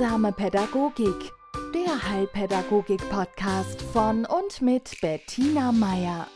Heilsame Pädagogik, der Heilpädagogik-Podcast von und mit Bettina Meier.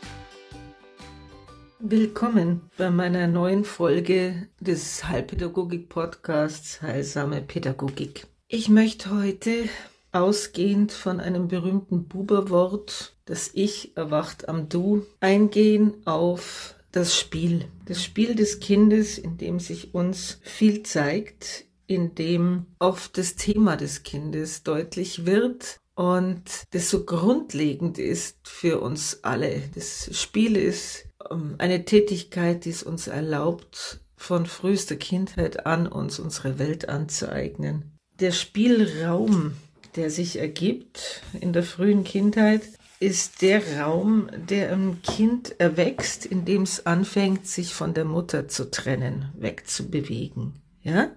Willkommen bei meiner neuen Folge des Heilpädagogik-Podcasts Heilsame Pädagogik. Ich möchte heute ausgehend von einem berühmten Buberwort, das Ich erwacht am Du, eingehen auf das Spiel. Das Spiel des Kindes, in dem sich uns viel zeigt, in dem oft das Thema des Kindes deutlich wird und das so grundlegend ist für uns alle. Das Spiel ist ähm, eine Tätigkeit, die es uns erlaubt, von frühester Kindheit an uns unsere Welt anzueignen. Der Spielraum, der sich ergibt in der frühen Kindheit, ist der Raum, der im Kind erwächst, in dem es anfängt, sich von der Mutter zu trennen, wegzubewegen. Ja?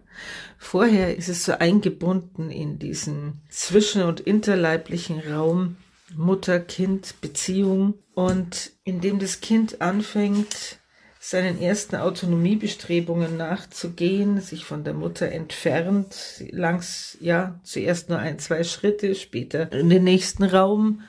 Vorher ist es so eingebunden in diesen zwischen- und interleiblichen Raum Mutter-Kind-Beziehung und in dem das Kind anfängt, seinen ersten Autonomiebestrebungen nachzugehen, sich von der Mutter entfernt, langs, ja, zuerst nur ein, zwei Schritte, später in den nächsten Raum,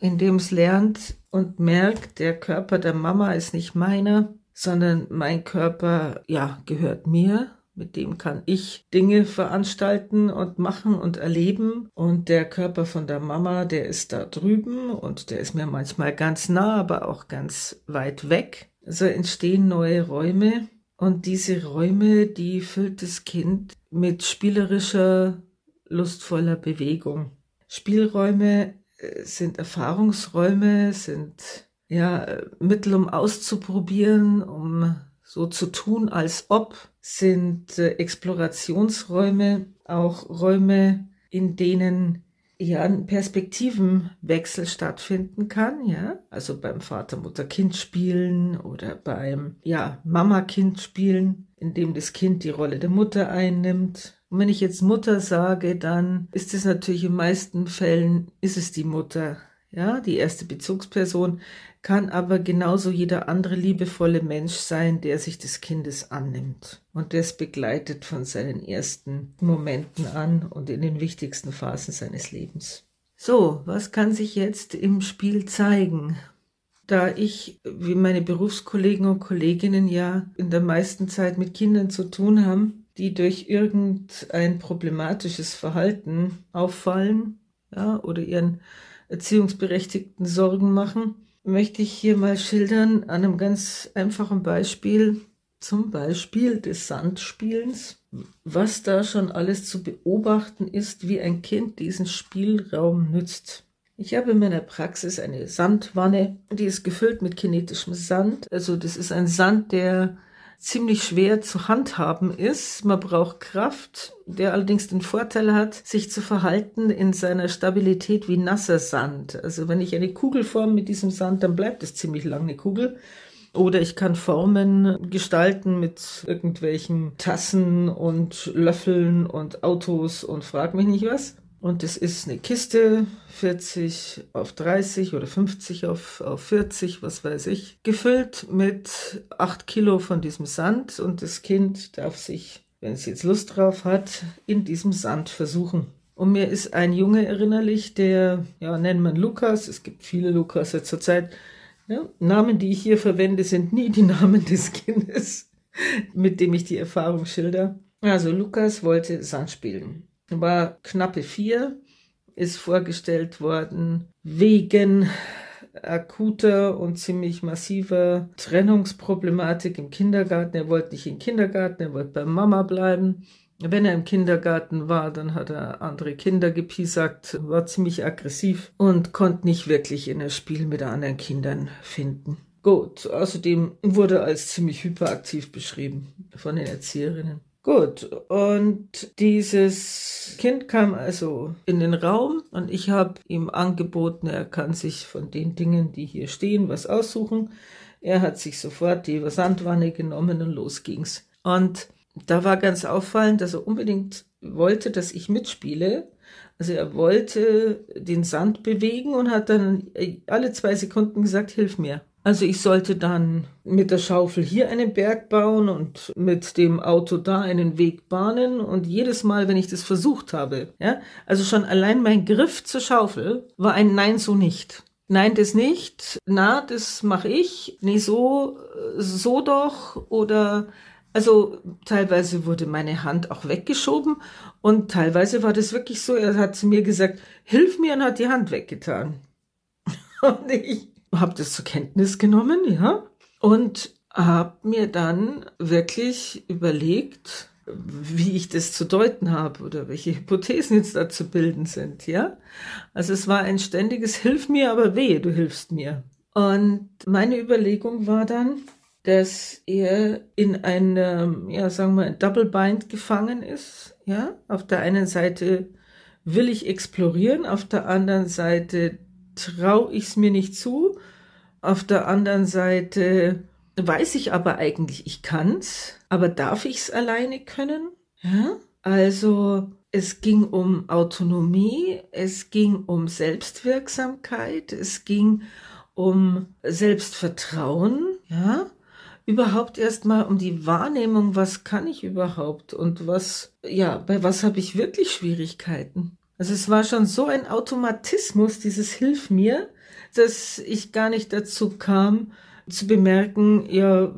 in dem es lernt und merkt, der Körper der Mama ist nicht meiner, sondern mein Körper, ja, gehört mir mit dem kann ich Dinge veranstalten und machen und erleben. Und der Körper von der Mama, der ist da drüben und der ist mir manchmal ganz nah, aber auch ganz weit weg. So entstehen neue Räume. Und diese Räume, die füllt das Kind mit spielerischer, lustvoller Bewegung. Spielräume äh, sind Erfahrungsräume, sind ja Mittel, um auszuprobieren, um so zu tun, als ob sind äh, Explorationsräume, auch Räume, in denen ja ein Perspektivenwechsel stattfinden kann, ja, also beim Vater, Mutter, Kind spielen oder beim ja Mama, Kind spielen, in dem das Kind die Rolle der Mutter einnimmt. Und wenn ich jetzt Mutter sage, dann ist es natürlich in meisten Fällen ist es die Mutter, ja, die erste Bezugsperson, kann aber genauso jeder andere liebevolle Mensch sein, der sich des Kindes annimmt und das begleitet von seinen ersten Momenten an und in den wichtigsten Phasen seines Lebens. So, was kann sich jetzt im Spiel zeigen? Da ich, wie meine Berufskollegen und Kolleginnen ja in der meisten Zeit mit Kindern zu tun haben, die durch irgendein problematisches Verhalten auffallen, ja, oder ihren Erziehungsberechtigten Sorgen machen, möchte ich hier mal schildern an einem ganz einfachen Beispiel, zum Beispiel des Sandspielens, was da schon alles zu beobachten ist, wie ein Kind diesen Spielraum nützt. Ich habe in meiner Praxis eine Sandwanne, die ist gefüllt mit kinetischem Sand. Also das ist ein Sand, der ziemlich schwer zu handhaben ist. Man braucht Kraft, der allerdings den Vorteil hat, sich zu verhalten in seiner Stabilität wie nasser Sand. Also wenn ich eine Kugel forme mit diesem Sand, dann bleibt es ziemlich lang eine Kugel. Oder ich kann Formen gestalten mit irgendwelchen Tassen und Löffeln und Autos und frag mich nicht was. Und es ist eine Kiste, 40 auf 30 oder 50 auf, auf 40, was weiß ich, gefüllt mit 8 Kilo von diesem Sand. Und das Kind darf sich, wenn es jetzt Lust drauf hat, in diesem Sand versuchen. Und mir ist ein Junge erinnerlich, der, ja, nennt man Lukas. Es gibt viele Lukas zurzeit. Ja, Namen, die ich hier verwende, sind nie die Namen des Kindes, mit dem ich die Erfahrung schilder. Also Lukas wollte Sand spielen war knappe vier, ist vorgestellt worden wegen akuter und ziemlich massiver Trennungsproblematik im Kindergarten. Er wollte nicht in den Kindergarten, er wollte bei Mama bleiben. Wenn er im Kindergarten war, dann hat er andere Kinder gepiesackt, war ziemlich aggressiv und konnte nicht wirklich in das Spiel mit anderen Kindern finden. Gut, außerdem wurde er als ziemlich hyperaktiv beschrieben von den Erzieherinnen. Gut, und dieses Kind kam also in den Raum und ich habe ihm angeboten, er kann sich von den Dingen, die hier stehen, was aussuchen. Er hat sich sofort die Sandwanne genommen und los ging's. Und da war ganz auffallend, dass er unbedingt wollte, dass ich mitspiele. Also er wollte den Sand bewegen und hat dann alle zwei Sekunden gesagt, hilf mir. Also ich sollte dann mit der Schaufel hier einen Berg bauen und mit dem Auto da einen Weg bahnen und jedes Mal, wenn ich das versucht habe, ja, also schon allein mein Griff zur Schaufel war ein Nein so nicht. Nein, das nicht. Na, das mache ich. Nee, so, so doch. Oder, also teilweise wurde meine Hand auch weggeschoben und teilweise war das wirklich so, er hat zu mir gesagt, hilf mir und hat die Hand weggetan. Und ich habe das zur Kenntnis genommen, ja, und habe mir dann wirklich überlegt, wie ich das zu deuten habe oder welche Hypothesen jetzt da zu bilden sind, ja. Also es war ein ständiges Hilf mir, aber wehe, du hilfst mir. Und meine Überlegung war dann, dass er in einem, ja, sagen wir, Double Bind gefangen ist, ja. Auf der einen Seite will ich explorieren, auf der anderen Seite traue ich es mir nicht zu, auf der anderen Seite weiß ich aber eigentlich, ich kann's, aber darf ich's alleine können? Ja? Also es ging um Autonomie, es ging um Selbstwirksamkeit, es ging um Selbstvertrauen, ja? Überhaupt erstmal um die Wahrnehmung, was kann ich überhaupt und was, ja, bei was habe ich wirklich Schwierigkeiten? Also es war schon so ein Automatismus, dieses Hilf mir, dass ich gar nicht dazu kam, zu bemerken, ja,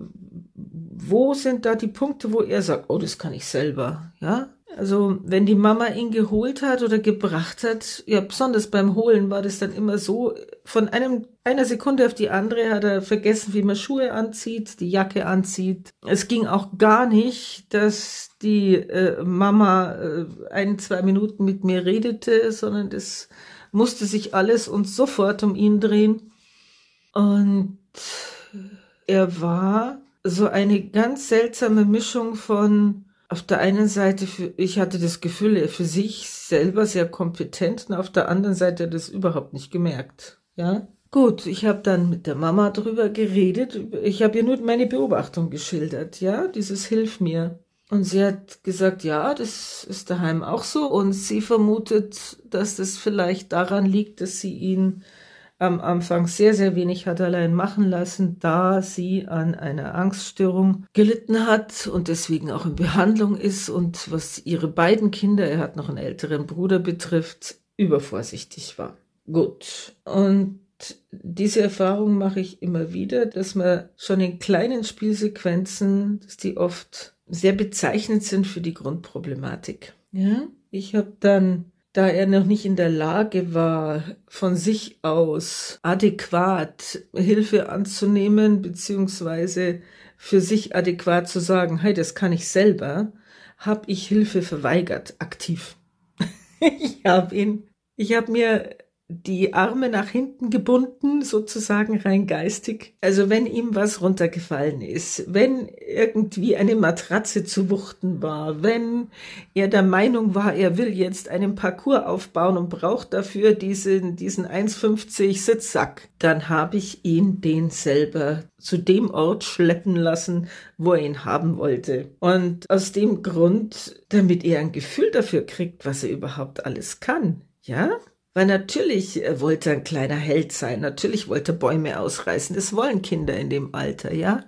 wo sind da die Punkte, wo er sagt, oh, das kann ich selber, ja? Also, wenn die Mama ihn geholt hat oder gebracht hat, ja, besonders beim Holen war das dann immer so, von einem, einer Sekunde auf die andere hat er vergessen, wie man Schuhe anzieht, die Jacke anzieht. Es ging auch gar nicht, dass die äh, Mama äh, ein, zwei Minuten mit mir redete, sondern das musste sich alles und sofort um ihn drehen. Und er war so eine ganz seltsame Mischung von auf der einen Seite, für, ich hatte das Gefühl, er für sich selber sehr kompetent und auf der anderen Seite das überhaupt nicht gemerkt. Ja, gut, ich habe dann mit der Mama drüber geredet. Ich habe ihr nur meine Beobachtung geschildert. Ja, dieses Hilf mir. Und sie hat gesagt, ja, das ist daheim auch so. Und sie vermutet, dass das vielleicht daran liegt, dass sie ihn am Anfang sehr, sehr wenig hat allein machen lassen, da sie an einer Angststörung gelitten hat und deswegen auch in Behandlung ist und was ihre beiden Kinder, er hat noch einen älteren Bruder betrifft, übervorsichtig war. Gut. Und diese Erfahrung mache ich immer wieder, dass man schon in kleinen Spielsequenzen, dass die oft sehr bezeichnend sind für die Grundproblematik. Ja, ich habe dann, da er noch nicht in der Lage war, von sich aus adäquat Hilfe anzunehmen, beziehungsweise für sich adäquat zu sagen, hey, das kann ich selber, habe ich Hilfe verweigert, aktiv. ich habe ihn, ich habe mir die Arme nach hinten gebunden, sozusagen rein geistig. Also wenn ihm was runtergefallen ist, wenn irgendwie eine Matratze zu wuchten war, wenn er der Meinung war, er will jetzt einen Parcours aufbauen und braucht dafür diesen, diesen 1,50 Sitzsack, dann habe ich ihn den selber zu dem Ort schleppen lassen, wo er ihn haben wollte. Und aus dem Grund, damit er ein Gefühl dafür kriegt, was er überhaupt alles kann. Ja, weil natürlich äh, wollte er ein kleiner Held sein, natürlich wollte er Bäume ausreißen. Das wollen Kinder in dem Alter, ja.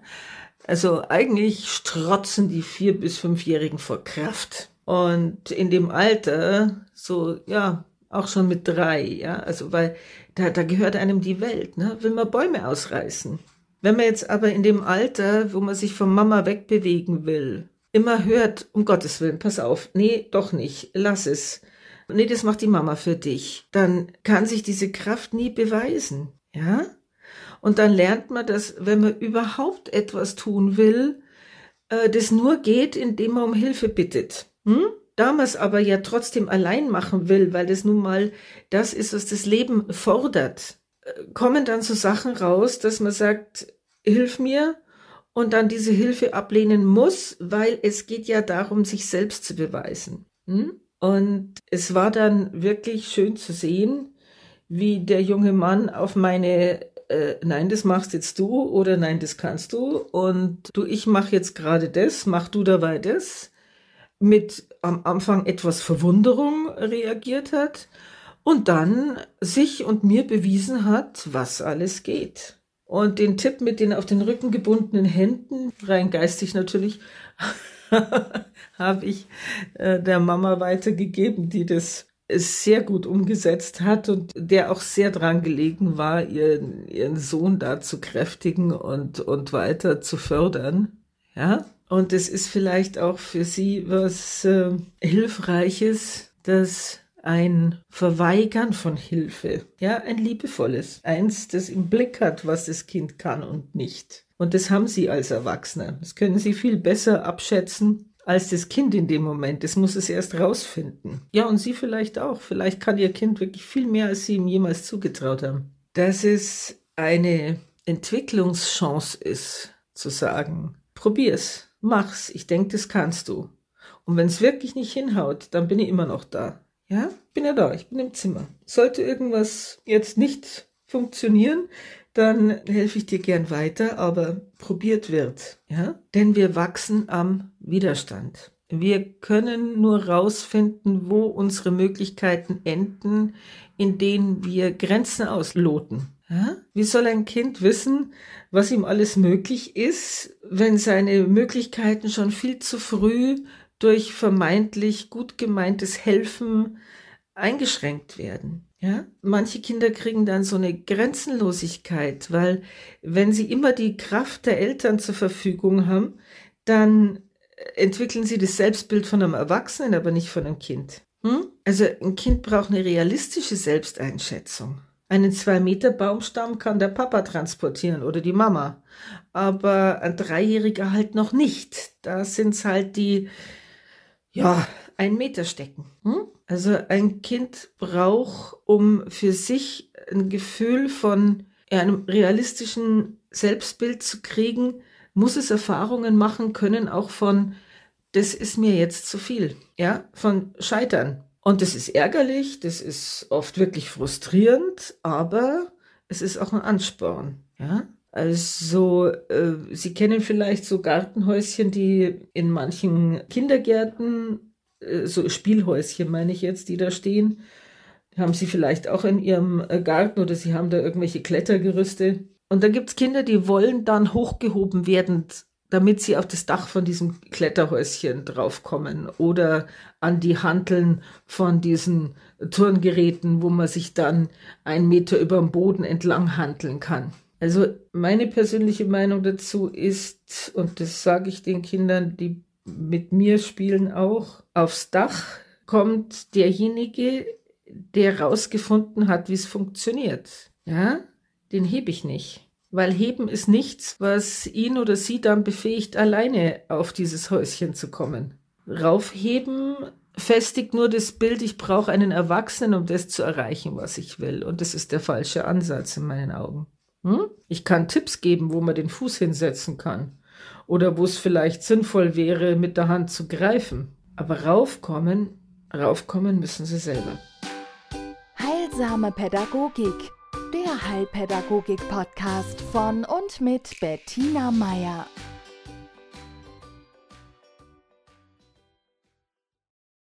Also eigentlich strotzen die vier- bis fünfjährigen vor Kraft. Und in dem Alter, so, ja, auch schon mit drei, ja, also weil da, da gehört einem die Welt, ne, will man Bäume ausreißen. Wenn man jetzt aber in dem Alter, wo man sich von Mama wegbewegen will, immer hört, um Gottes Willen, pass auf, nee, doch nicht, lass es nee, das macht die Mama für dich, dann kann sich diese Kraft nie beweisen, ja? Und dann lernt man, dass wenn man überhaupt etwas tun will, äh, das nur geht, indem man um Hilfe bittet. Hm? Da man es aber ja trotzdem allein machen will, weil das nun mal das ist, was das Leben fordert, äh, kommen dann so Sachen raus, dass man sagt, hilf mir und dann diese Hilfe ablehnen muss, weil es geht ja darum, sich selbst zu beweisen. Hm? Und es war dann wirklich schön zu sehen, wie der junge Mann auf meine äh, Nein, das machst jetzt du oder Nein, das kannst du und du, ich mache jetzt gerade das, mach du dabei das, mit am Anfang etwas Verwunderung reagiert hat und dann sich und mir bewiesen hat, was alles geht. Und den Tipp mit den auf den Rücken gebundenen Händen, rein geistig natürlich, habe ich äh, der Mama weitergegeben, die das sehr gut umgesetzt hat und der auch sehr dran gelegen war, ihren, ihren Sohn da zu kräftigen und, und weiter zu fördern. Ja, und es ist vielleicht auch für sie was äh, Hilfreiches, dass ein Verweigern von Hilfe, ja, ein liebevolles, eins, das im Blick hat, was das Kind kann und nicht. Und das haben sie als Erwachsene. Das können sie viel besser abschätzen als das Kind in dem Moment. Das muss es erst rausfinden. Ja, und sie vielleicht auch. Vielleicht kann ihr Kind wirklich viel mehr, als sie ihm jemals zugetraut haben. Dass es eine Entwicklungschance ist, zu sagen, probier's, mach's, ich denke, das kannst du. Und wenn es wirklich nicht hinhaut, dann bin ich immer noch da. Ja, bin ja da, ich bin im Zimmer. Sollte irgendwas jetzt nicht funktionieren, dann helfe ich dir gern weiter, aber probiert wird, ja? Denn wir wachsen am Widerstand. Wir können nur rausfinden, wo unsere Möglichkeiten enden, in denen wir Grenzen ausloten. Ja? Wie soll ein Kind wissen, was ihm alles möglich ist, wenn seine Möglichkeiten schon viel zu früh durch vermeintlich gut gemeintes Helfen eingeschränkt werden? Ja, manche Kinder kriegen dann so eine Grenzenlosigkeit, weil wenn sie immer die Kraft der Eltern zur Verfügung haben, dann entwickeln sie das Selbstbild von einem Erwachsenen, aber nicht von einem Kind. Hm? Also ein Kind braucht eine realistische Selbsteinschätzung. Einen zwei Meter Baumstamm kann der Papa transportieren oder die Mama, aber ein Dreijähriger halt noch nicht. Da sind's halt die, ja, ein Meter stecken. Hm? Also ein Kind braucht, um für sich ein Gefühl von einem realistischen Selbstbild zu kriegen, muss es Erfahrungen machen können, auch von, das ist mir jetzt zu viel, ja, von Scheitern. Und das ist ärgerlich, das ist oft wirklich frustrierend, aber es ist auch ein Ansporn, ja. Also, äh, Sie kennen vielleicht so Gartenhäuschen, die in manchen Kindergärten so Spielhäuschen meine ich jetzt, die da stehen. Haben sie vielleicht auch in ihrem äh, Garten oder sie haben da irgendwelche Klettergerüste. Und da gibt es Kinder, die wollen dann hochgehoben werden, damit sie auf das Dach von diesem Kletterhäuschen draufkommen oder an die Hanteln von diesen Turngeräten, wo man sich dann einen Meter über dem Boden entlang handeln kann. Also meine persönliche Meinung dazu ist, und das sage ich den Kindern, die mit mir spielen auch. Aufs Dach kommt derjenige, der rausgefunden hat, wie es funktioniert. Ja, den hebe ich nicht. Weil heben ist nichts, was ihn oder sie dann befähigt, alleine auf dieses Häuschen zu kommen. Raufheben festigt nur das Bild, ich brauche einen Erwachsenen, um das zu erreichen, was ich will. Und das ist der falsche Ansatz in meinen Augen. Hm? Ich kann Tipps geben, wo man den Fuß hinsetzen kann oder wo es vielleicht sinnvoll wäre, mit der Hand zu greifen. Aber raufkommen, raufkommen müssen sie selber. Heilsame Pädagogik, der Heilpädagogik-Podcast von und mit Bettina Meier.